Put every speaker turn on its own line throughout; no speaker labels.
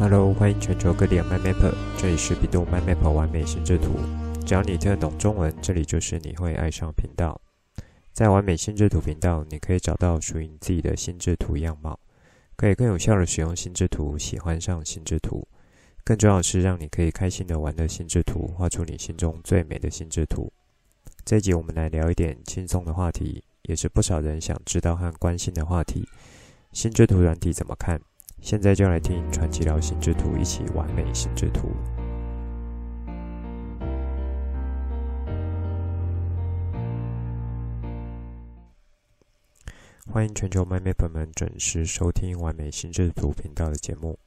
Hello，欢迎全球各地的 MyMapper，这里是百度 MyMapper 完美心智图。只要你听得懂中文，这里就是你会爱上频道。在完美心智图频道，你可以找到属于你自己的心智图样貌，可以更有效地使用心智图，喜欢上心智图。更重要的是，让你可以开心地玩乐心智图，画出你心中最美的心智图。这一集我们来聊一点轻松的话题，也是不少人想知道和关心的话题。心智图软体怎么看？现在就来听传奇聊心之图，一起完美心智图。欢迎全球 My Map 们准时收听完美心智图频道的节目。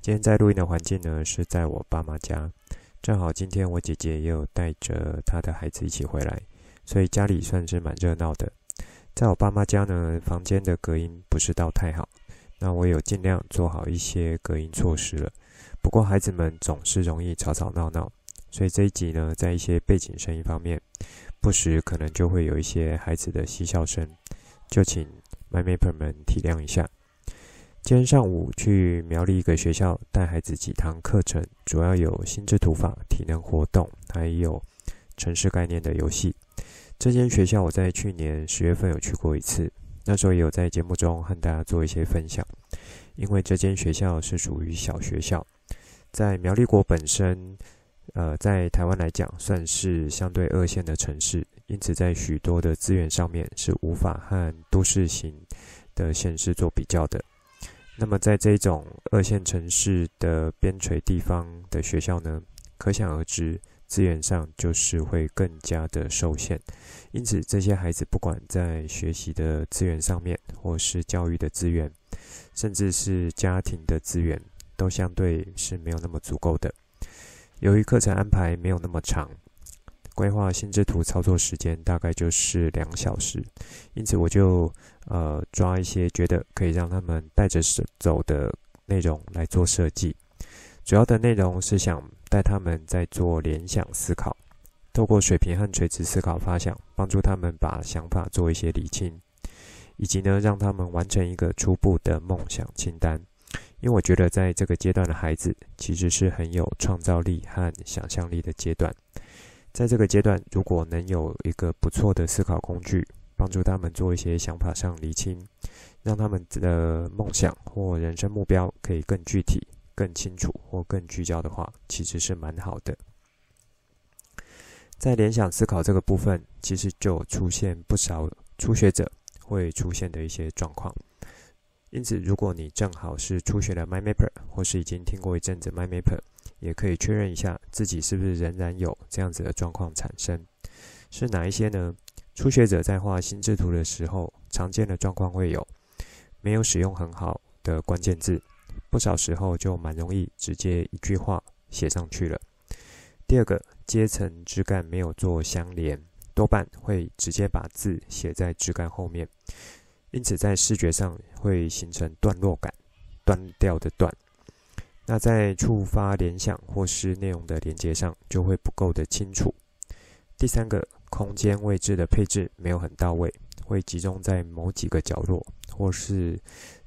今天在录音的环境呢，是在我爸妈家。正好今天我姐姐也有带着她的孩子一起回来，所以家里算是蛮热闹的。在我爸妈家呢，房间的隔音不是到太好，那我有尽量做好一些隔音措施了。不过孩子们总是容易吵吵闹闹，所以这一集呢，在一些背景声音方面，不时可能就会有一些孩子的嬉笑声，就请 MyMapper 们体谅一下。今天上午去苗栗一个学校带孩子几堂课程，主要有心智图法、体能活动，还有城市概念的游戏。这间学校我在去年十月份有去过一次，那时候也有在节目中和大家做一些分享。因为这间学校是属于小学校，在苗栗国本身，呃，在台湾来讲算是相对二线的城市，因此在许多的资源上面是无法和都市型的县市做比较的。那么，在这种二线城市的边陲地方的学校呢，可想而知，资源上就是会更加的受限。因此，这些孩子不管在学习的资源上面，或是教育的资源，甚至是家庭的资源，都相对是没有那么足够的。由于课程安排没有那么长。规划心智图操作时间大概就是两小时，因此我就呃抓一些觉得可以让他们带着走的内容来做设计。主要的内容是想带他们在做联想思考，透过水平和垂直思考发想，帮助他们把想法做一些理清，以及呢让他们完成一个初步的梦想清单。因为我觉得在这个阶段的孩子其实是很有创造力和想象力的阶段。在这个阶段，如果能有一个不错的思考工具，帮助他们做一些想法上厘清，让他们的梦想或人生目标可以更具体、更清楚或更聚焦的话，其实是蛮好的。在联想思考这个部分，其实就出现不少初学者会出现的一些状况。因此，如果你正好是初学的 MyMapper，或是已经听过一阵子 MyMapper，也可以确认一下自己是不是仍然有这样子的状况产生，是哪一些呢？初学者在画心智图的时候，常见的状况会有没有使用很好的关键字，不少时候就蛮容易直接一句话写上去了。第二个，阶层枝干没有做相连，多半会直接把字写在枝干后面，因此在视觉上会形成段落感，断掉的断。那在触发联想或是内容的连接上，就会不够的清楚。第三个，空间位置的配置没有很到位，会集中在某几个角落，或是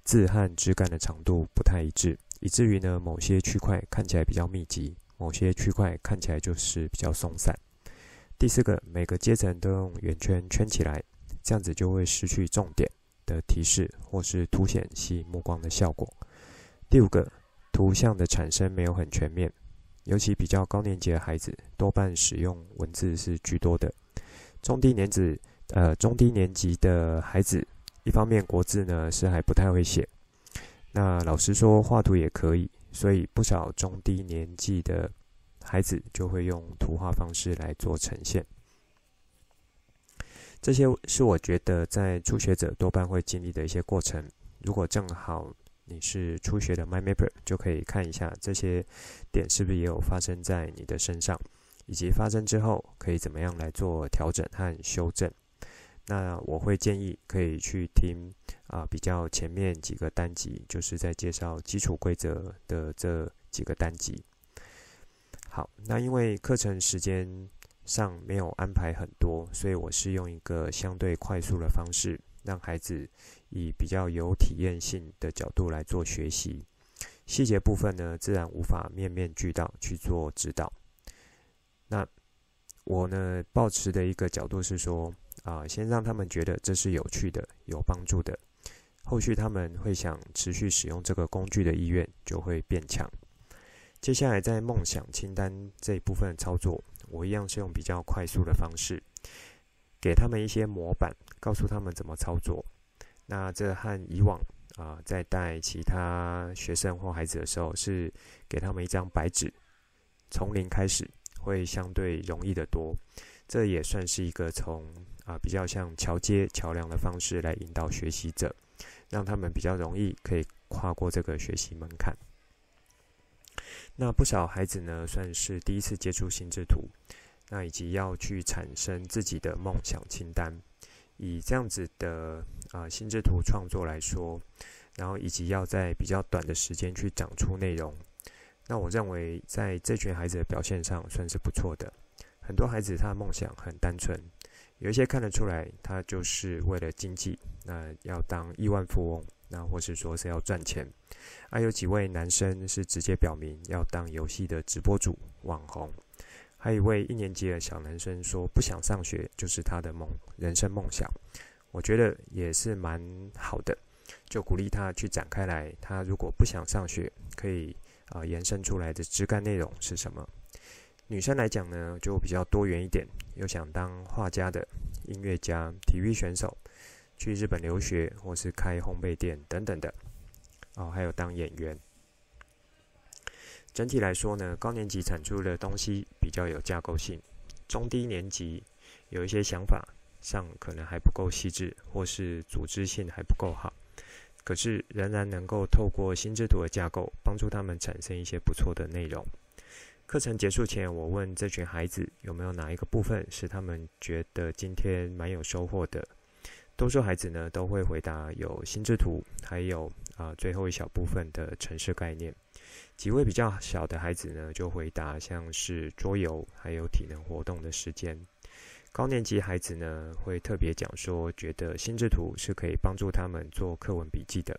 字和枝干的长度不太一致，以至于呢，某些区块看起来比较密集，某些区块看起来就是比较松散。第四个，每个阶层都用圆圈圈起来，这样子就会失去重点的提示，或是凸显吸引目光的效果。第五个。图像的产生没有很全面，尤其比较高年级的孩子，多半使用文字是居多的。中低年级，呃，中低年级的孩子，一方面国字呢是还不太会写，那老实说画图也可以，所以不少中低年级的孩子就会用图画方式来做呈现。这些是我觉得在初学者多半会经历的一些过程。如果正好，你是初学的 MyMapper，就可以看一下这些点是不是也有发生在你的身上，以及发生之后可以怎么样来做调整和修正。那我会建议可以去听啊比较前面几个单集，就是在介绍基础规则的这几个单集。好，那因为课程时间上没有安排很多，所以我是用一个相对快速的方式。让孩子以比较有体验性的角度来做学习，细节部分呢，自然无法面面俱到去做指导。那我呢，抱持的一个角度是说，啊，先让他们觉得这是有趣的、有帮助的，后续他们会想持续使用这个工具的意愿就会变强。接下来在梦想清单这一部分操作，我一样是用比较快速的方式，给他们一些模板，告诉他们怎么操作。那这和以往啊，在带其他学生或孩子的时候，是给他们一张白纸，从零开始，会相对容易得多。这也算是一个从啊比较像桥接桥梁的方式来引导学习者，让他们比较容易可以跨过这个学习门槛。那不少孩子呢，算是第一次接触心智图，那以及要去产生自己的梦想清单。以这样子的啊、心智图创作来说，然后以及要在比较短的时间去讲出内容，那我认为在这群孩子的表现上算是不错的。很多孩子他的梦想很单纯，有一些看得出来他就是为了经济，那要当亿万富翁，那或是说是要赚钱。还、啊、有几位男生是直接表明要当游戏的直播主、网红。还有一位一年级的小男生说不想上学，就是他的梦，人生梦想。我觉得也是蛮好的，就鼓励他去展开来。他如果不想上学，可以啊、延伸出来的枝干内容是什么？女生来讲呢，就比较多元一点，有想当画家的、音乐家、体育选手，去日本留学或是开烘焙店等等的。哦，还有当演员。整体来说呢，高年级产出的东西比较有架构性，中低年级有一些想法上可能还不够细致，或是组织性还不够好，可是仍然能够透过心智图的架构，帮助他们产生一些不错的内容。课程结束前，我问这群孩子有没有哪一个部分是他们觉得今天蛮有收获的，多数孩子呢都会回答有心智图，还有啊、最后一小部分的城市概念。几位比较小的孩子呢，就回答像是桌游，还有体能活动的时间。高年级孩子呢，会特别讲说，觉得心智图是可以帮助他们做课文笔记的。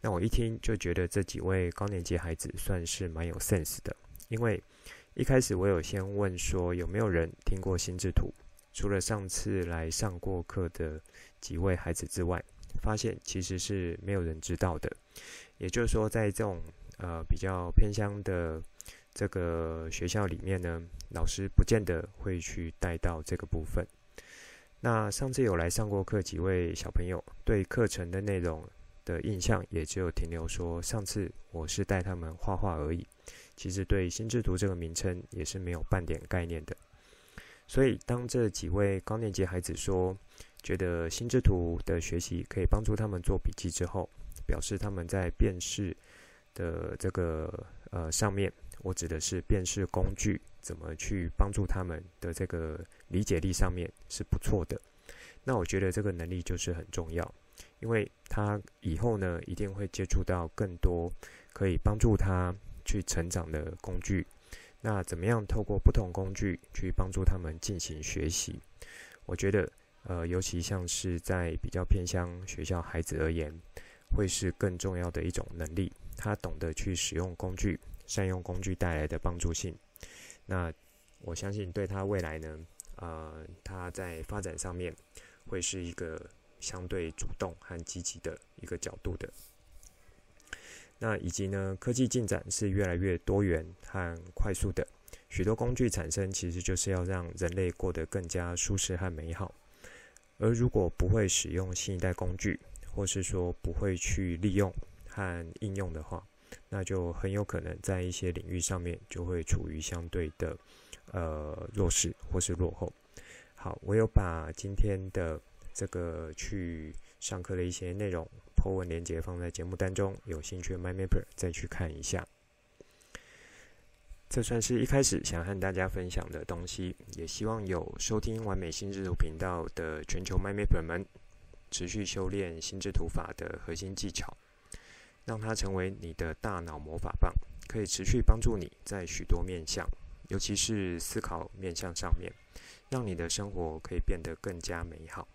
那我一听就觉得这几位高年级孩子算是蛮有 sense 的，因为一开始我有先问说有没有人听过心智图，除了上次来上过课的几位孩子之外，发现其实是没有人知道的。也就是说，在这种呃，比较偏乡的这个学校里面呢，老师不见得会去带到这个部分。那上次有来上过课几位小朋友，对课程的内容的印象也只有停留说，上次我是带他们画画而已。其实对心智图这个名称也是没有半点概念的。所以当这几位高年级孩子说，觉得心智图的学习可以帮助他们做笔记之后，表示他们在辨识。的这个呃上面，我指的是辨识工具怎么去帮助他们的这个理解力上面是不错的。那我觉得这个能力就是很重要，因为他以后呢一定会接触到更多可以帮助他去成长的工具。那怎么样透过不同工具去帮助他们进行学习？我觉得呃，尤其像是在比较偏乡学校孩子而言，会是更重要的一种能力。他懂得去使用工具，善用工具带来的帮助性。那我相信对他未来呢，呃，他在发展上面会是一个相对主动和积极的一个角度的。那以及呢，科技进展是越来越多元和快速的，许多工具产生其实就是要让人类过得更加舒适和美好。而如果不会使用新一代工具，或是说不会去利用。和应用的话，那就很有可能在一些领域上面就会处于相对的呃弱势或是落后。好，我有把今天的这个去上课的一些内容 po 文连接放在节目当中，有兴趣的 MyMapper 再去看一下。这算是一开始想和大家分享的东西，也希望有收听完美心智图频道的全球 MyMapper 们持续修炼心智图法的核心技巧。让它成为你的大脑魔法棒，可以持续帮助你在许多面向，尤其是思考面向上面，让你的生活可以变得更加美好。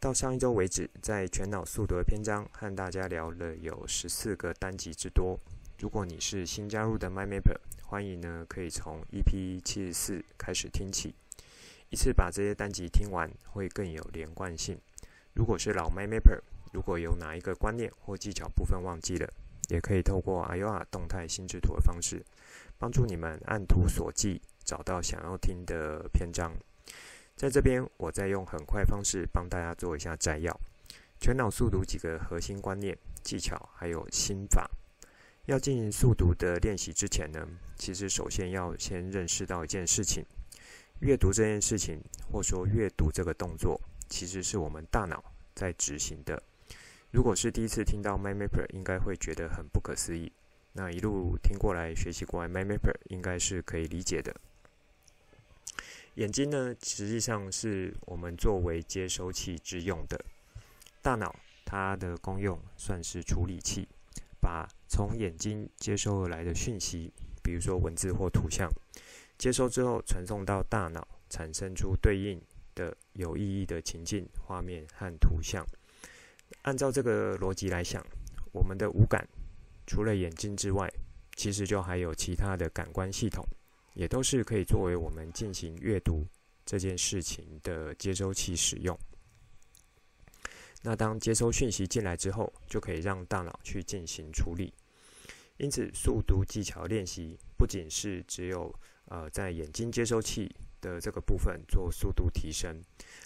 到上一周为止，在全脑速读的篇章和大家聊了有十四个单集之多，如果你是新加入的 MyMapper，欢迎呢可以从 EP 七十四开始听起，一次把这些单集听完会更有连贯性。如果是老 MyMapper，如果有哪一个观念或技巧部分忘记了，也可以透过 Ayora 动态心智图的方式，帮助你们按图索骥，找到想要听的篇章。在这边，我再用很快方式帮大家做一下摘要，全脑速读几个核心观念、技巧，还有心法。要进行速读的练习之前呢，其实首先要先认识到一件事情：阅读这件事情，或说阅读这个动作，其实是我们大脑在执行的。如果是第一次听到 MyMapper，应该会觉得很不可思议。那一路听过来学习过来，MyMapper 应该是可以理解的。眼睛呢，实际上是我们作为接收器之用的。大脑它的功用算是处理器，把从眼睛接收而来的讯息，比如说文字或图像，接收之后传送到大脑，产生出对应的有意义的情境、画面和图像。按照这个逻辑来想，我们的五感除了眼睛之外，其实就还有其他的感官系统，也都是可以作为我们进行阅读这件事情的接收器使用。那当接收讯息进来之后，就可以让大脑去进行处理。因此，速读技巧练习不仅是只有呃在眼睛接收器的这个部分做速度提升，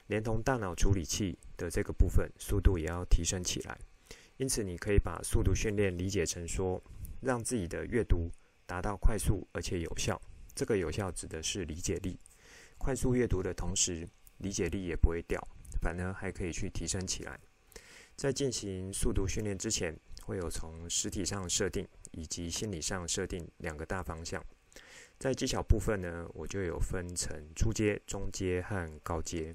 连同大脑处理器的这个部分速度也要提升起来。因此，你可以把速读训练理解成说，让自己的阅读达到快速而且有效。这个有效指的是理解力，快速阅读的同时，理解力也不会掉。反而还可以去提升起来。在进行速读训练之前，会有从实体上设定以及心理上设定两个大方向。在技巧部分呢，我就有分成初阶、中阶和高阶。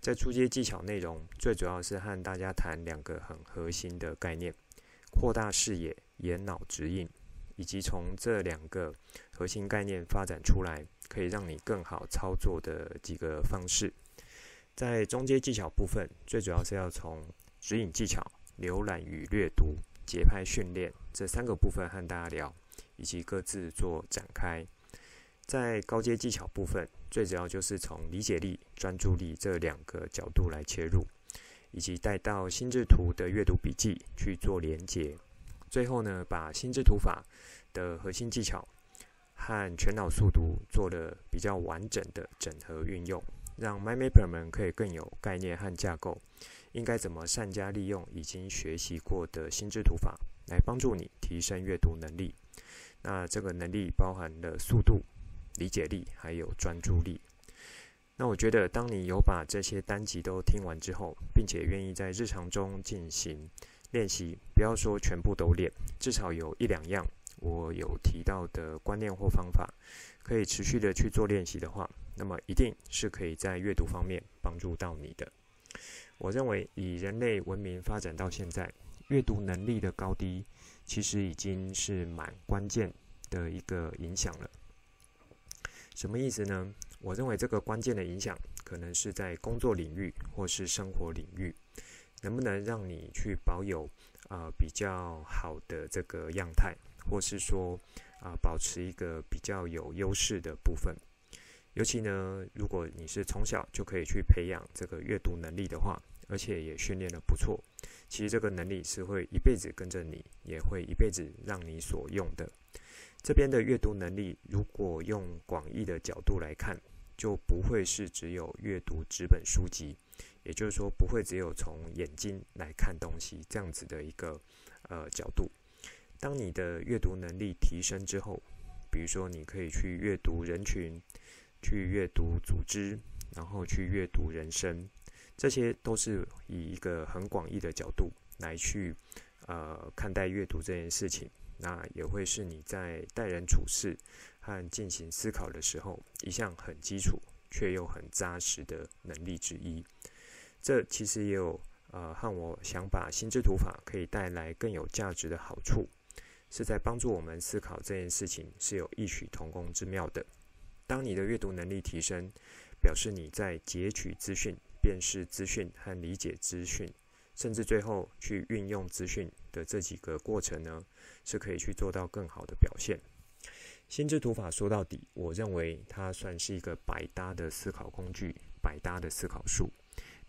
在初阶技巧内容，最主要是和大家谈两个很核心的概念：扩大视野、眼脑指引，以及从这两个核心概念发展出来，可以让你更好操作的几个方式。在中阶技巧部分，最主要是要从指引技巧、浏览与阅读、节拍训练这三个部分和大家聊，以及各自做展开。在高阶技巧部分，最主要就是从理解力、专注力这两个角度来切入，以及带到心智图的阅读笔记去做连结。最后呢，把心智图法的核心技巧和全脑速读做了比较完整的整合运用。让 MyMapper 们可以更有概念和架构，应该怎么善加利用已经学习过的心智图法，来帮助你提升阅读能力。那这个能力包含了速度、理解力，还有专注力。那我觉得，当你有把这些单集都听完之后，并且愿意在日常中进行练习，不要说全部都练，至少有一两样我有提到的观念或方法，可以持续的去做练习的话。那么一定是可以在阅读方面帮助到你的。我认为，以人类文明发展到现在，阅读能力的高低，其实已经是蛮关键的一个影响了。什么意思呢？我认为这个关键的影响，可能是在工作领域或是生活领域，能不能让你去保有啊、呃、比较好的这个样态，或是说啊、保持一个比较有优势的部分。尤其呢，如果你是从小就可以去培养这个阅读能力的话，而且也训练得不错，其实这个能力是会一辈子跟着你，也会一辈子让你所用的。这边的阅读能力，如果用广义的角度来看，就不会是只有阅读纸本书籍，也就是说，不会只有从眼睛来看东西这样子的一个呃角度。当你的阅读能力提升之后，比如说你可以去阅读人群。去阅读组织，然后去阅读人生，这些都是以一个很广义的角度来去呃看待阅读这件事情。那也会是你在待人处事和进行思考的时候，一项很基础却又很扎实的能力之一。这其实也有呃和我想把心智图法可以带来更有价值的好处，是在帮助我们思考这件事情是有异曲同工之妙的。当你的阅读能力提升，表示你在截取资讯、辨识资讯和理解资讯甚至最后去运用资讯的这几个过程呢，是可以去做到更好的表现。心智图法说到底，我认为它算是一个百搭的思考工具，百搭的思考术。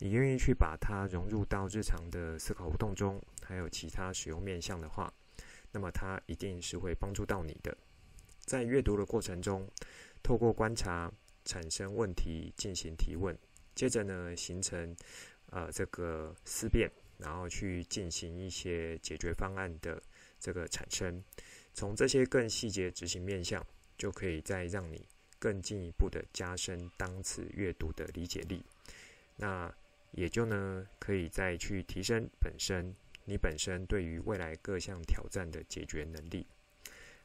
你愿意去把它融入到日常的思考活动中，还有其他使用面向的话，那么它一定是会帮助到你的。在阅读的过程中，透过观察产生问题，进行提问，接着呢形成呃这个思辨，然后去进行一些解决方案的这个产生。从这些更细节执行面向，就可以再让你更进一步的加深当次阅读的理解力。那也就呢可以再去提升本身你本身对于未来各项挑战的解决能力。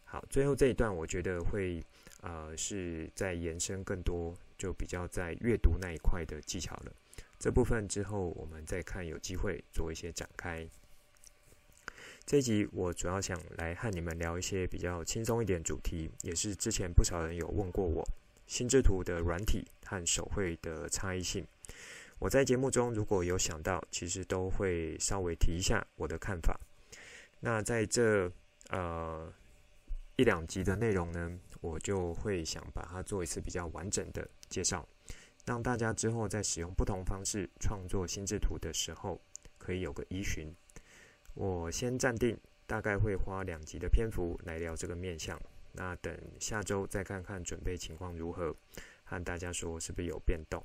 好，最后这一段我觉得会呃是在延伸更多，就比较在阅读那一块的技巧了。这部分之后我们再看，有机会做一些展开。这一集我主要想来和你们聊一些比较轻松一点主题，也是之前不少人有问过我，心智图的软体和手绘的差异性。我在节目中如果有想到，其实都会稍微提一下我的看法。那在这呃。一两集的内容呢，我就会想把它做一次比较完整的介绍，让大家之后在使用不同方式创作心智图的时候，可以有个依循。我先暂定，大概会花两集的篇幅来聊这个面相。那等下周再看看准备情况如何，和大家说是不是有变动。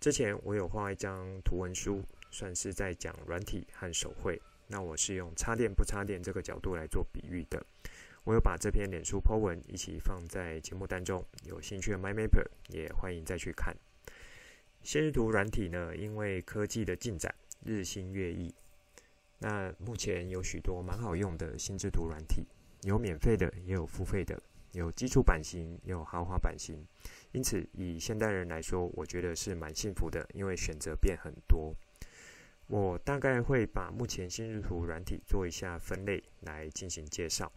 之前我有画一张图文书，算是在讲软体和手绘。那我是用插电不插电这个角度来做比喻的。我有把这篇脸书 po 文一起放在节目当中，有兴趣的 MyMapper 也欢迎再去看。心智图软体呢，因为科技的进展日新月异，那目前有许多蛮好用的心智图软体，有免费的，也有付费的，有基础版型，也有豪华版型。因此，以现代人来说，我觉得是蛮幸福的，因为选择变很多。我大概会把目前心智图软体做一下分类来进行介绍。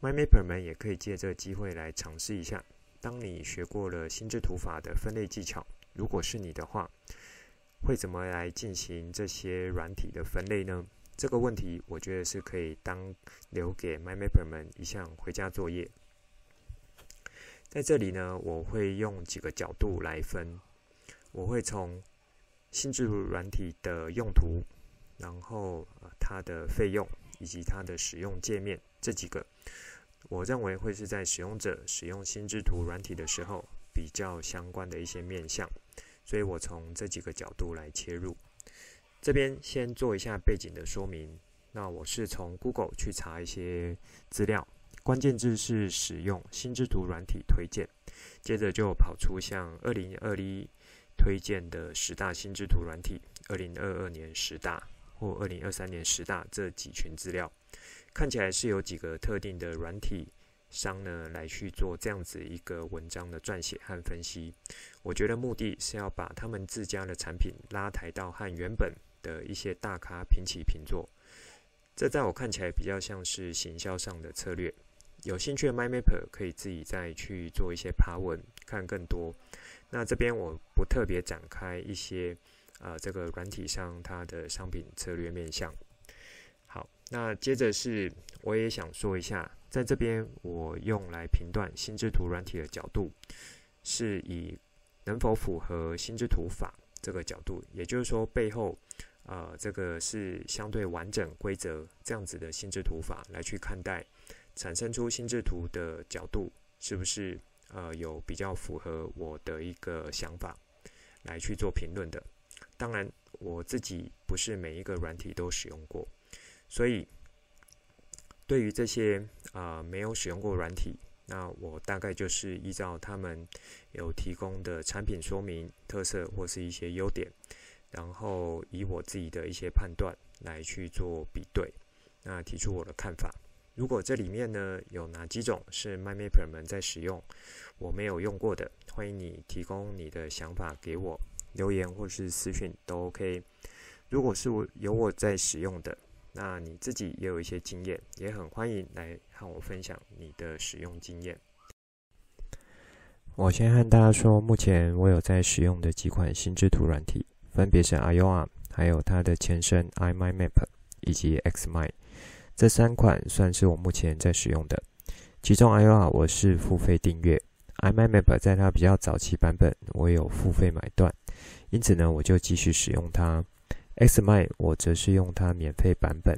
MyMapper 们也可以借这个机会来尝试一下。当你学过了心智图法的分类技巧，如果是你的话，会怎么来进行这些软体的分类呢？这个问题我觉得是可以当留给 MyMapper 们一项回家作业。在这里呢，我会用几个角度来分。我会从心智图软体的用途，然后它的费用以及它的使用界面这几个。我认为会是在使用者使用心智图软体的时候比较相关的一些面向，所以我从这几个角度来切入。这边先做一下背景的说明。那我是从 Google 去查一些资料，关键字是使用心智图软体推荐，接着就跑出像二零二一推荐的十大心智图软体，二零二二年十大或二零二三年十大这几群资料。看起来是有几个特定的软体商呢，来去做这样子一个文章的撰写和分析。我觉得目的是要把他们自家的产品拉抬到和原本的一些大咖平起平坐。这在我看起来比较像是行销上的策略。有兴趣的 MyMapper 可以自己再去做一些爬文，看更多。那这边我不特别展开一些啊、呃，这个软体上它的商品策略面向。好那接着是，我也想说一下，在这边我用来评断心智图软体的角度，是以能否符合心智图法这个角度，也就是说背后，呃，这个是相对完整规则这样子的心智图法来去看待，产生出心智图的角度是不是呃有比较符合我的一个想法来去做评论的。当然，我自己不是每一个软体都使用过。所以，对于这些啊、呃、没有使用过软体，那我大概就是依照他们有提供的产品说明、特色或是一些优点，然后以我自己的一些判断来去做比对，那提出我的看法。如果这里面呢有哪几种是 MyMapper 们在使用，我没有用过的，欢迎你提供你的想法给我，留言或是私讯都 OK。如果是我有我在使用的。那你自己也有一些经验，也很欢迎来和我分享你的使用经验。我先和大家说，目前我有在使用的几款心智图软体，分别是 Ayoa，还有它的前身 iMyMap 以及 Xmind，这三款算是我目前在使用的。其中 iOa 我是付费订阅，iMap 在它比较早期版本我有付费买断，因此呢我就继续使用它。Xmind 我则是用它免费版本，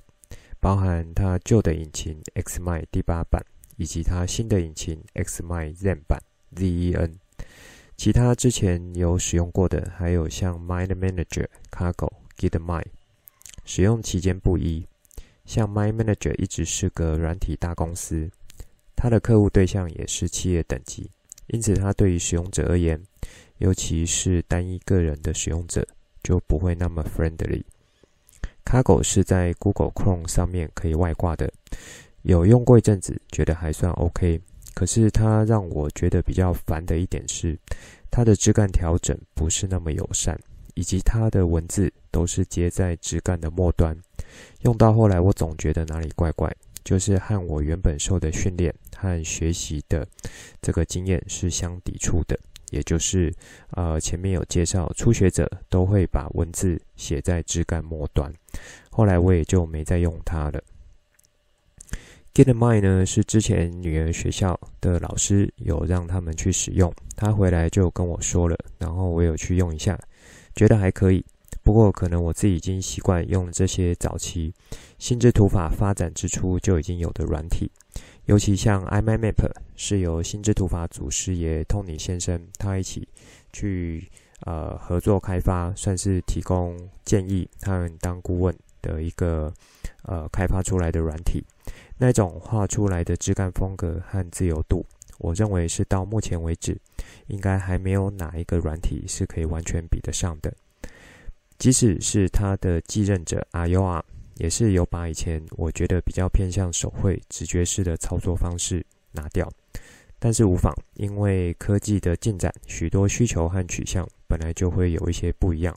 包含它旧的引擎 Xmind 第八版，以及它新的引擎 Xmind Zen 版 ZEN。其他之前有使用过的，还有像 Mind Manager、Cargo、Gitmind，使用期间不一。像 My Manager 一直是个软体大公司，它的客户对象也是企业等级，因此它对于使用者而言，尤其是单一个人的使用者，就不会那么 friendly。Cargo 是在 Google Chrome 上面可以外挂的，有用过一阵子，觉得还算 OK。可是它让我觉得比较烦的一点是，它的枝干调整不是那么友善，以及它的文字都是接在枝干的末端，用到后来我总觉得哪里怪怪，就是和我原本受的训练和学习的这个经验是相抵触的。也就是，呃，前面有介绍，初学者都会把文字写在枝干末端，后来我也就没再用它了。Gitmind 呢，是之前女儿学校的老师有让他们去使用，他回来就跟我说了，然后我有去用一下，觉得还可以。不过可能我自己已经习惯用这些早期心智图法发展之初就已经有的软体，尤其像 iMindMap 是由心智图法祖师爷 Tony 先生他一起去呃合作开发，算是提供建议，他们当顾问的一个呃开发出来的软体。那种画出来的质感风格和自由度，我认为是到目前为止，应该还没有哪一个软体是可以完全比得上的。即使是它的继任者阿尤尔也是有把以前我觉得比较偏向手绘、直觉式的操作方式拿掉。但是无妨，因为科技的进展，许多需求和取向本来就会有一些不一样，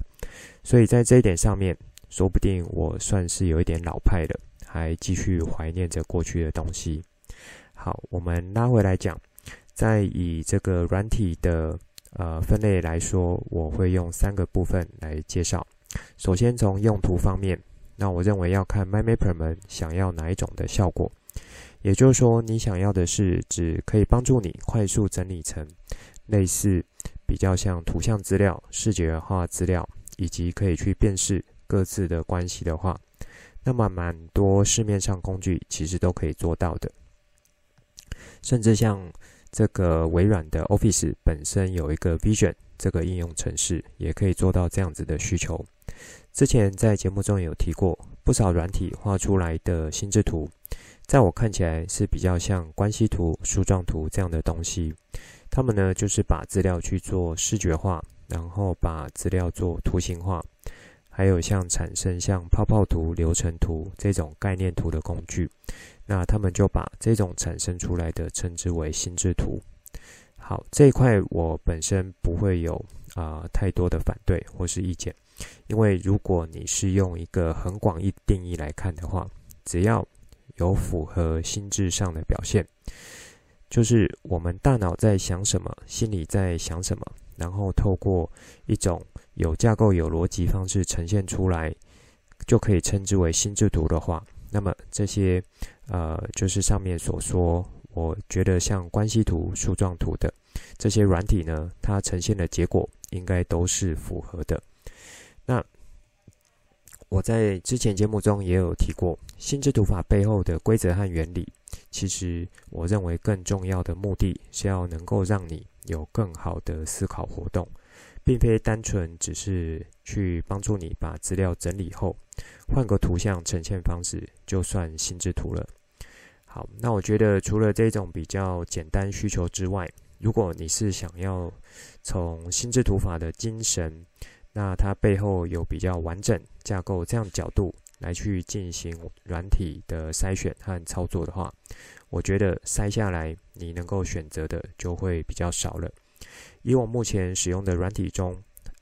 所以在这一点上面，说不定我算是有一点老派了。还继续怀念着过去的东西。好，我们拉回来讲，在以这个软体的呃分类来说，我会用三个部分来介绍。首先从用途方面，那我认为要看 MindMapper 们想要哪一种的效果。也就是说，你想要的是只可以帮助你快速整理成类似比较像图像资料、视觉化资料，以及可以去辨识各自的关系的话。那么，蛮多市面上工具其实都可以做到的，甚至像这个微软的 Office 本身有一个 Vision 这个应用程式，也可以做到这样子的需求。之前在节目中有提过，不少软体画出来的心智图，在我看起来是比较像关系图、树状图这样的东西。他们呢，就是把资料去做视觉化，然后把资料做图形化。还有像产生像泡泡图、流程图这种概念图的工具，那他们就把这种产生出来的称之为心智图。好，这一块我本身不会有啊、太多的反对或是意见，因为如果你是用一个很广义定义来看的话，只要有符合心智上的表现，就是我们大脑在想什么，心里在想什么，然后透过一种。有架构、有逻辑方式呈现出来，就可以称之为心智图的话，那么这些呃，就是上面所说，我觉得像关系图、树状图的这些软体呢，它呈现的结果应该都是符合的。那我在之前节目中也有提过，心智图法背后的规则和原理，其实我认为更重要的目的是要能够让你有更好的思考活动。并非单纯只是去帮助你把资料整理后，换个图像呈现方式就算心智图了。好，那我觉得除了这种比较简单需求之外，如果你是想要从心智图法的精神，那它背后有比较完整架构这样角度来去进行软体的筛选和操作的话，我觉得筛下来你能够选择的就会比较少了。以我目前使用的软体中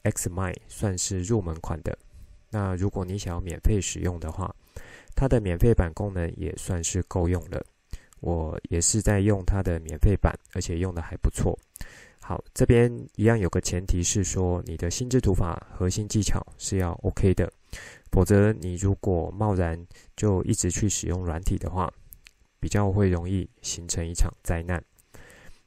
，Xmind 算是入门款的。那如果你想要免费使用的话，它的免费版功能也算是够用了。我也是在用它的免费版，而且用的还不错。好，这边一样有个前提是说，你的心智图法核心技巧是要 OK 的，否则你如果贸然就一直去使用软体的话，比较会容易形成一场灾难。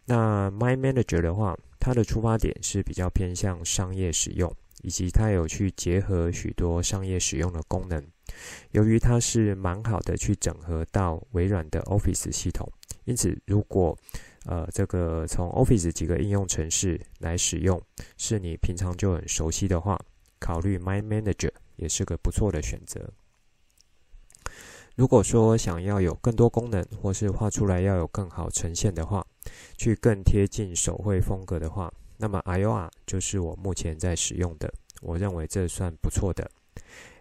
那 Mind Manager 的话，它的出发点是比较偏向商业使用，以及它有去结合许多商业使用的功能。由于它是蛮好的去整合到微软的 Office 系统，因此如果呃，这个从 Office 几个应用程式来使用，是你平常就很熟悉的话，考虑 Mind Manager 也是个不错的选择。如果说想要有更多功能，或是画出来要有更好呈现的话，去更贴近手绘风格的话，那么 iOR 就是我目前在使用的，我认为这算不错的。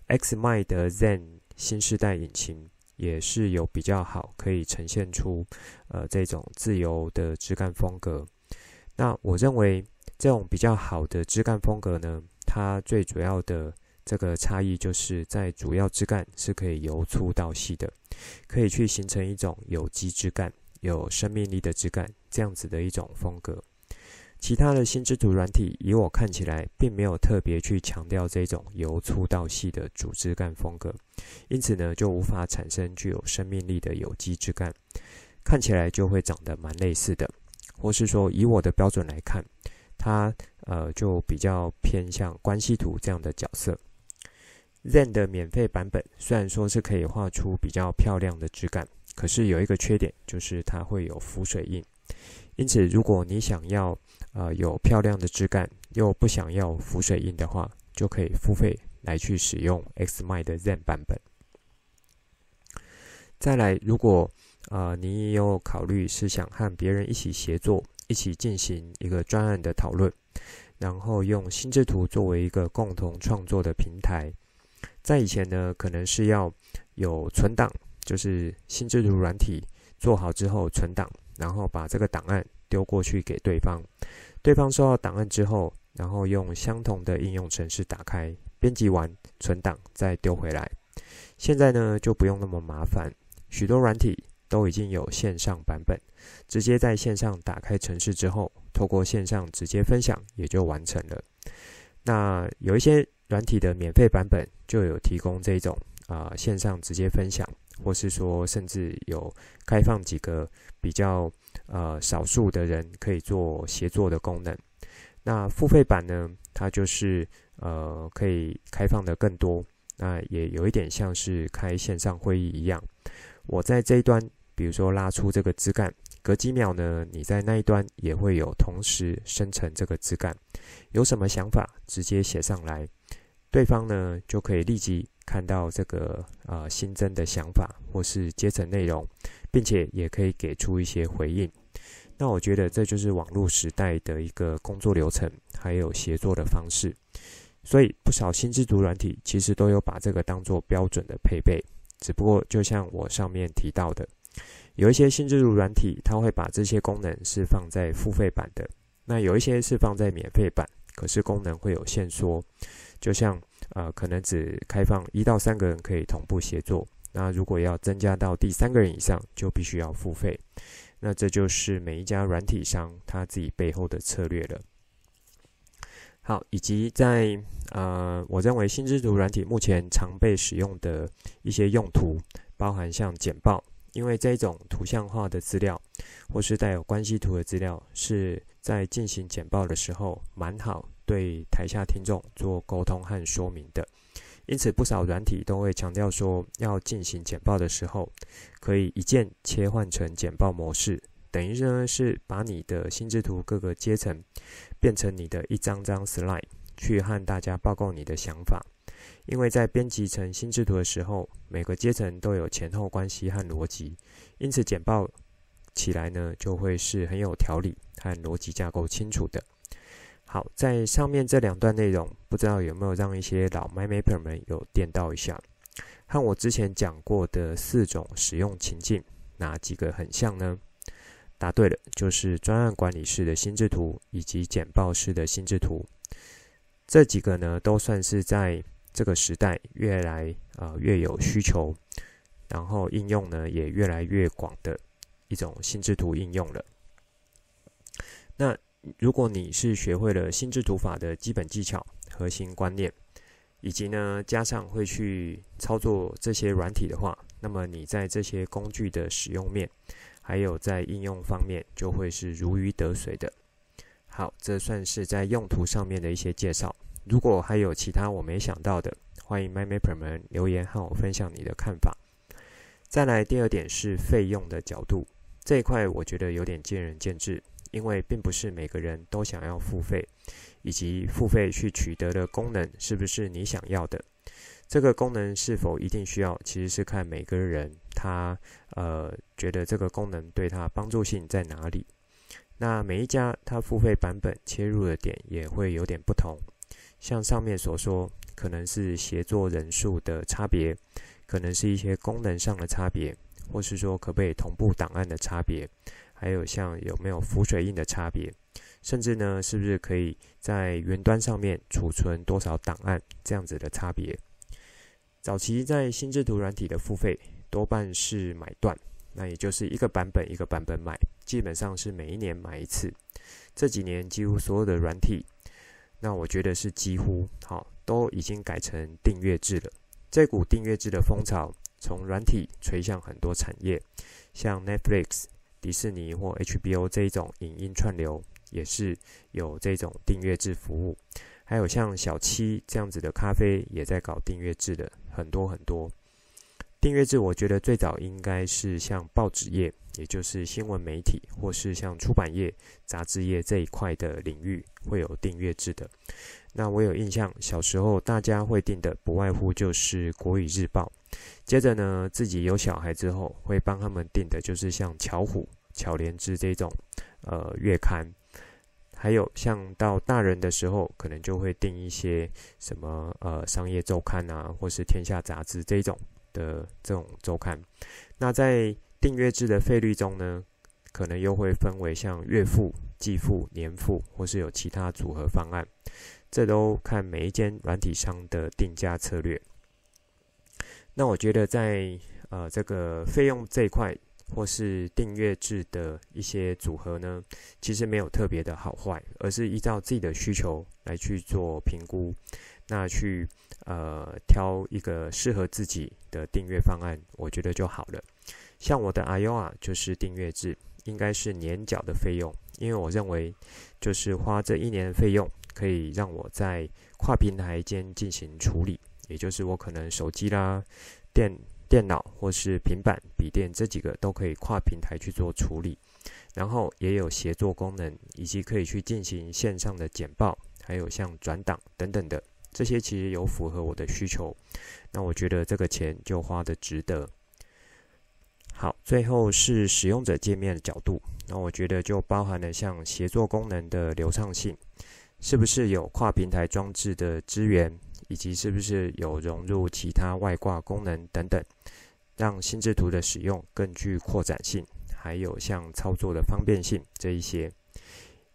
X m i 的 Zen 新世代引擎。也是有比较好，可以呈现出呃这种自由的枝干风格。那我认为这种比较好的枝干风格呢，它最主要的这个差异就是在主要枝干是可以由粗到细的，可以去形成一种有机枝干、有生命力的枝干这样子的一种风格。其他的心智图软体，以我看起来，并没有特别去强调这种由粗到细的主枝干风格，因此呢，就无法产生具有生命力的有机枝干，看起来就会长得蛮类似的，或是说，以我的标准来看，它呃就比较偏向关系图这样的角色。Zen 的免费版本虽然说是可以画出比较漂亮的枝干，可是有一个缺点，就是它会有浮水印。因此，如果你想要呃有漂亮的枝干，又不想要浮水印的话，就可以付费来去使用 Xmind 的 Zen 版本。再来，如果呃你也有考虑是想和别人一起协作，一起进行一个专案的讨论，然后用心智图作为一个共同创作的平台，在以前呢，可能是要有存档，就是心智图软体做好之后存档。然后把这个档案丢过去给对方，对方收到档案之后，然后用相同的应用程式打开，编辑完存档再丢回来。现在呢就不用那么麻烦，许多软体都已经有线上版本，直接在线上打开程式之后，透过线上直接分享也就完成了。那有一些软体的免费版本就有提供这种啊、线上直接分享。或是说，甚至有开放几个比较呃少数的人可以做协作的功能。那付费版呢，它就是呃可以开放的更多。那也有一点像是开线上会议一样。我在这一端，比如说拉出这个枝干，隔几秒呢，你在那一端也会有同时生成这个枝干。有什么想法，直接写上来，对方呢就可以立即。看到这个呃新增的想法或是阶层内容，并且也可以给出一些回应。那我觉得这就是网络时代的一个工作流程，还有协作的方式。所以不少心智图软体其实都有把这个当做标准的配备。只不过就像我上面提到的，有一些心智图软体它会把这些功能是放在付费版的，那有一些是放在免费版，可是功能会有限缩，就像。呃，可能只开放一到三个人可以同步协作。那如果要增加到第三个人以上，就必须要付费。那这就是每一家软体商他自己背后的策略了。好，以及在呃，我认为心智图软体目前常被使用的一些用途，包含像简报，因为这种图像化的资料或是带有关系图的资料，是在进行简报的时候蛮好。对台下听众做沟通和说明的，因此不少软体都会强调说，要进行简报的时候，可以一键切换成简报模式，等于呢是把你的心智图各个阶层变成你的一张张 slide，去和大家报告你的想法。因为在编辑成心智图的时候，每个阶层都有前后关系和逻辑，因此简报起来呢就会是很有条理和逻辑架构清楚的。好，在上面这两段内容，不知道有没有让一些老 MindMapper 们有电到一下，和我之前讲过的四种使用情境，哪几个很像呢？答对了，就是专案管理式的心智图以及简报式的心智图。这几个呢，都算是在这个时代越来、呃、越有需求，然后应用呢也越来越广的一种心智图应用了。那如果你是学会了心智图法的基本技巧、核心观念，以及呢加上会去操作这些软体的话，那么你在这些工具的使用面，还有在应用方面，就会是如鱼得水的。好，这算是在用途上面的一些介绍。如果还有其他我没想到的，欢迎 MyMapper 们留言和我分享你的看法。再来第二点是费用的角度，这一块我觉得有点见仁见智。因为并不是每个人都想要付费，以及付费去取得的功能是不是你想要的？这个功能是否一定需要，其实是看每个人他呃觉得这个功能对他帮助性在哪里。那每一家他付费版本切入的点也会有点不同，像上面所说，可能是协作人数的差别，可能是一些功能上的差别，或是说可不可以同步档案的差别。还有像有没有浮水印的差别，甚至呢，是不是可以在云端上面储存多少档案这样子的差别？早期在心智图软体的付费多半是买断，那也就是一个版本一个版本买，基本上是每一年买一次。这几年几乎所有的软体，那我觉得是几乎好都已经改成订阅制了。这股订阅制的风潮从软体吹向很多产业，像 Netflix。迪士尼或 HBO 这一种影音串流也是有这种订阅制服务，还有像小七这样子的咖啡也在搞订阅制的很多很多。订阅制我觉得最早应该是像报纸业，也就是新闻媒体，或是像出版业、杂志业这一块的领域会有订阅制的。那我有印象，小时候大家会订的不外乎就是国语日报。接着呢，自己有小孩之后，会帮他们订的就是像巧虎、巧莲智这种呃月刊，还有像到大人的时候，可能就会订一些什么呃商业周刊啊，或是天下杂志这种的这种周刊。那在订阅制的费率中呢，可能又会分为像月付、季付、年付，或是有其他组合方案，这都看每一间软体商的定价策略。那我觉得在呃这个费用这一块，或是订阅制的一些组合呢，其实没有特别的好坏，而是依照自己的需求来去做评估，那去呃挑一个适合自己的订阅方案，我觉得就好了。像我的 Iowa 就是订阅制，应该是年缴的费用，因为我认为就是花这一年的费用，可以让我在跨平台间进行处理。也就是我可能手机啦、电电脑或是平板、笔电这几个都可以跨平台去做处理，然后也有协作功能，以及可以去进行线上的简报，还有像转档等等的这些，其实有符合我的需求。那我觉得这个钱就花得值得。好，最后是使用者界面的角度，那我觉得就包含了像协作功能的流畅性，是不是有跨平台装置的支援？以及是不是有融入其他外挂功能等等，让心智图的使用更具扩展性，还有像操作的方便性这一些。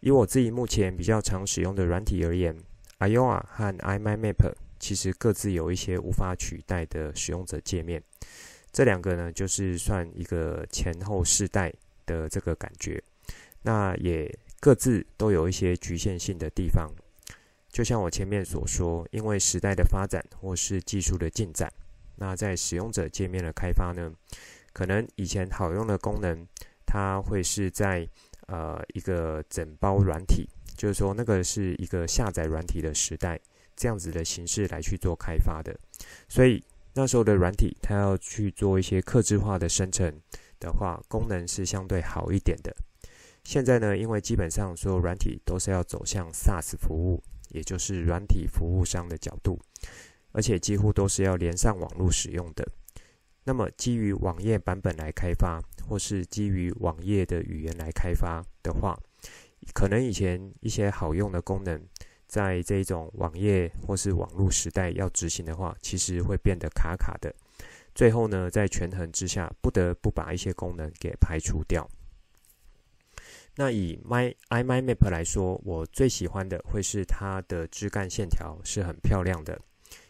以我自己目前比较常使用的软体而言，Iowa 和 iMyMap 其实各自有一些无法取代的使用者界面。这两个呢，就是算一个前后世代的这个感觉，那也各自都有一些局限性的地方。就像我前面所说，因为时代的发展或是技术的进展，那在使用者界面的开发呢，可能以前好用的功能，它会是在呃一个整包软体，就是说那个是一个下载软体的时代，这样子的形式来去做开发的。所以那时候的软体，它要去做一些客制化的生成的话，功能是相对好一点的。现在呢，因为基本上所有软体都是要走向 SaaS 服务。也就是软体服务商的角度，而且几乎都是要连上网络使用的。那么，基于网页版本来开发，或是基于网页的语言来开发的话，可能以前一些好用的功能，在这种网页或是网络时代要执行的话，其实会变得卡卡的。最后呢，在权衡之下，不得不把一些功能给排除掉。那以 My iMyMap 来说，我最喜欢的会是它的枝干线条是很漂亮的，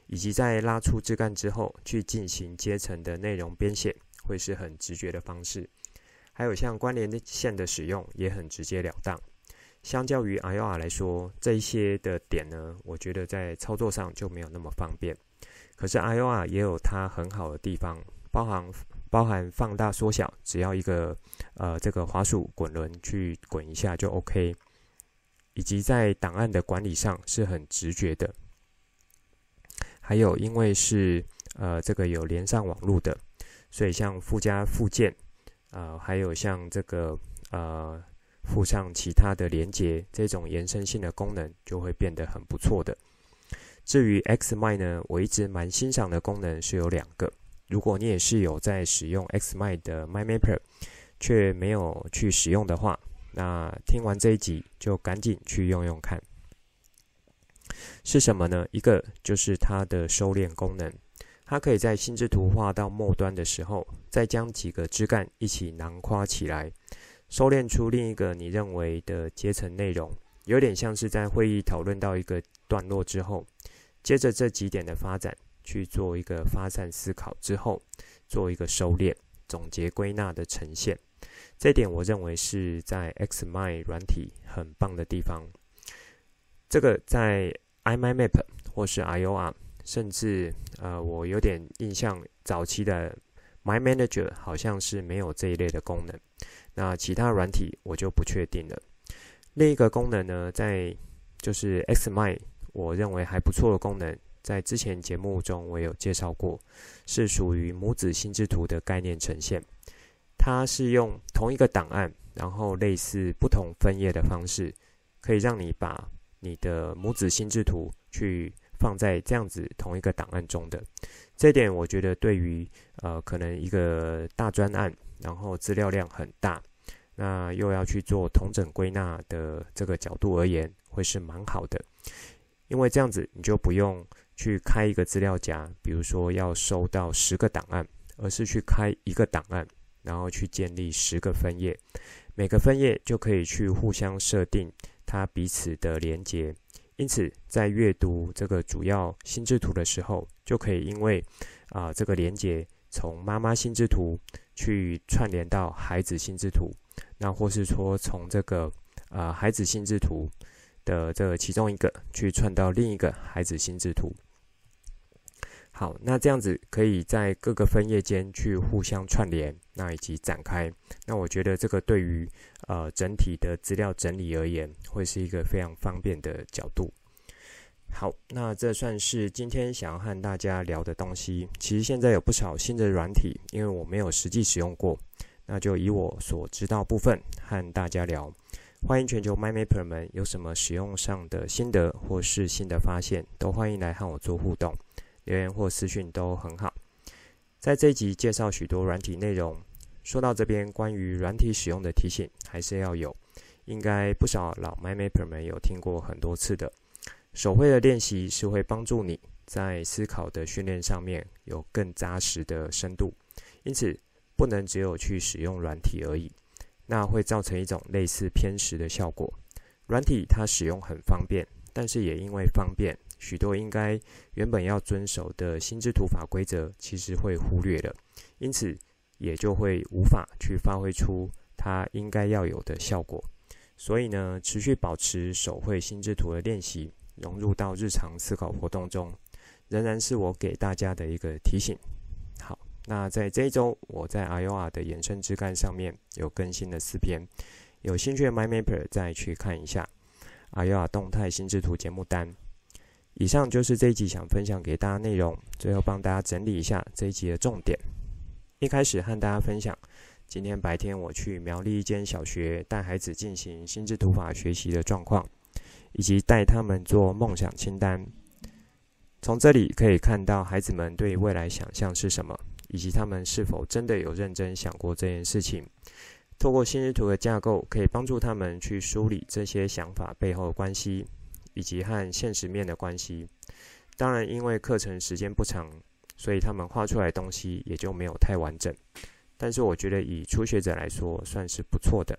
以及在拉出枝干之后去进行阶层的内容编写，会是很直觉的方式。还有像关联线的使用也很直截了当。相较于 iOR 来说，这一些的点呢，我觉得在操作上就没有那么方便。可是 iOR 也有它很好的地方，包含包含放大缩小，只要一个呃这个滑鼠滚轮去滚一下就 OK，以及在档案的管理上是很直觉的。还有因为是呃这个有连上网络的，所以像附加附件，呃还有像这个呃。附上其他的连接，这种延伸性的功能就会变得很不错的。至于 Xmind 呢，我一直蛮欣赏的功能是有两个。如果你也是有在使用 Xmind 的 MyMapper，却没有去使用的话，那听完这一集就赶紧去用用看。是什么呢？一个就是它的收敛功能，它可以在心智图画到末端的时候，再将几个枝干一起囊括起来。收敛出另一个你认为的阶层内容，有点像是在会议讨论到一个段落之后，接着这几点的发展去做一个发散思考之后，做一个收敛、总结、归纳的呈现。这点我认为是在 Xmind 软体很棒的地方。这个在 iMyMap 或是 iOR，甚至呃，我有点印象，早期的 MyManager 好像是没有这一类的功能。那其他软体我就不确定了。另一个功能呢，在就是 Xmind，我认为还不错的功能，在之前节目中我有介绍过，是属于母子心智图的概念呈现。它是用同一个档案，然后类似不同分页的方式，可以让你把你的母子心智图去放在这样子同一个档案中的。这点我觉得对于呃可能一个大专案。然后资料量很大，那又要去做同整归纳的这个角度而言，会是蛮好的。因为这样子你就不用去开一个资料夹，比如说要收到十个档案，而是去开一个档案，然后去建立十个分页，每个分页就可以去互相设定它彼此的连接。因此，在阅读这个主要心智图的时候，就可以因为啊、这个连接从妈妈心智图。去串联到孩子心智图，那或是说从这个啊、孩子心智图的这其中一个去串到另一个孩子心智图。好，那这样子可以在各个分页间去互相串联，那以及展开。那我觉得这个对于呃整体的资料整理而言，会是一个非常方便的角度。好，那这算是今天想要和大家聊的东西。其实现在有不少新的软体，因为我没有实际使用过，那就以我所知道部分和大家聊。欢迎全球 MyMapper 们有什么使用上的心得或是新的发现，都欢迎来和我做互动，留言或私讯都很好。在这一集介绍许多软体内容，说到这边，关于软体使用的提醒还是要有，应该不少老 MyMapper 们有听过很多次的。手绘的练习是会帮助你在思考的训练上面有更扎实的深度，因此不能只有去使用软体而已，那会造成一种类似偏食的效果。软体它使用很方便，但是也因为方便，许多应该原本要遵守的心智图法规则其实会忽略了，因此也就会无法去发挥出它应该要有的效果。所以呢，持续保持手绘心智图的练习。融入到日常思考活动中，仍然是我给大家的一个提醒。好，那在这一周，我在 iOR 的延伸枝干上面有更新了四篇，有兴趣的 MyMapper 再去看一下 iOR 动态心智图节目单。以上就是这一集想分享给大家内容，最后帮大家整理一下这一集的重点。一开始和大家分享，今天白天我去苗栗一间小学带孩子进行心智图法学习的状况。以及带他们做梦想清单，从这里可以看到孩子们对未来想象是什么，以及他们是否真的有认真想过这件事情。透过心智图的架构，可以帮助他们去梳理这些想法背后的关系，以及和现实面的关系。当然，因为课程时间不长，所以他们画出来的东西也就没有太完整。但是，我觉得以初学者来说，算是不错的。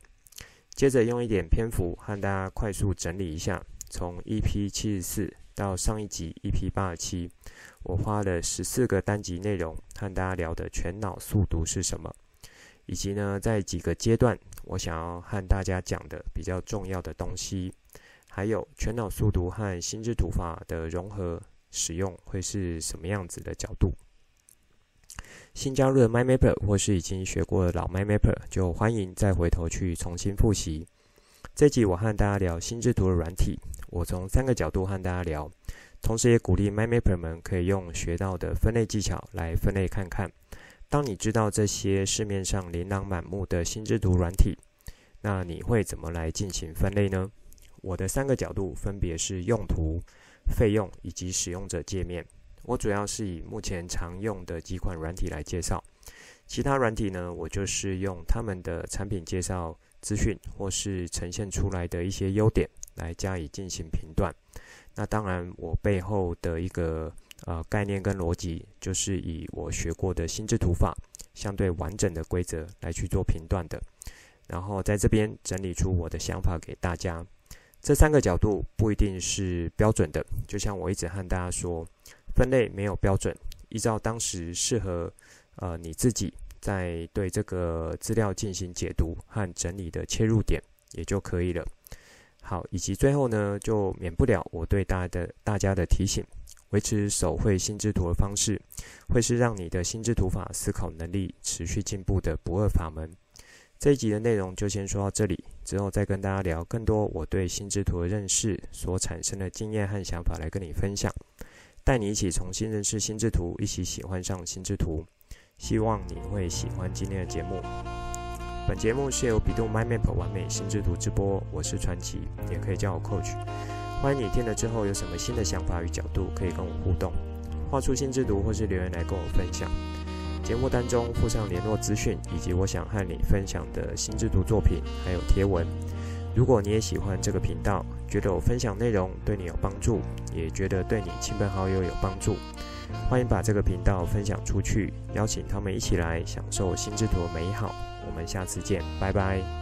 接着用一点篇幅和大家快速整理一下，从 EP 七十四到上一集 EP 八十七，我花了十四个单集内容和大家聊的全脑速读是什么，以及呢，在几个阶段，我想要和大家讲的比较重要的东西，还有全脑速读和心智图法的融合使用会是什么样子的角度。新加入的 MindMapper 或是已经学过的老 MindMapper，就欢迎再回头去重新复习。这集我和大家聊心智图的软体，我从三个角度和大家聊，同时也鼓励 MindMapper 们可以用学到的分类技巧来分类看看。当你知道这些市面上琳琅满目的心智图软体，那你会怎么来进行分类呢？我的三个角度分别是用途、费用以及使用者界面。我主要是以目前常用的几款软体来介绍，其他软体呢，我就是用他们的产品介绍资讯或是呈现出来的一些优点来加以进行评断。那当然，我背后的一个。呃，概念跟逻辑就是以我学过的心智图法相对完整的规则来去做评断的，然后在这边整理出我的想法给大家。这三个角度不一定是标准的，就像我一直和大家说，分类没有标准，依照当时适合呃你自己在对这个资料进行解读和整理的切入点也就可以了。好，以及最后呢，就免不了我对大家的大家的提醒。维持手绘心智图的方式，会是让你的心智图法思考能力持续进步的不二法门。这一集的内容就先说到这里，之后再跟大家聊更多我对心智图的认识所产生的经验和想法来跟你分享，带你一起重新认识心智图，一起喜欢上心智图。希望你会喜欢今天的节目。本节目是由 bEDU MindMap 完美心智图直播，我是传奇，也可以叫我 Coach。欢迎你听了之后有什么新的想法与角度，可以跟我互动，画出心智图或是留言来跟我分享。节目当中附上联络资讯，以及我想和你分享的心智图作品，还有贴文。如果你也喜欢这个频道，觉得我分享内容对你有帮助，也觉得对你亲朋好友有帮助，欢迎把这个频道分享出去，邀请他们一起来享受新制图的美好。我们下次见，拜拜。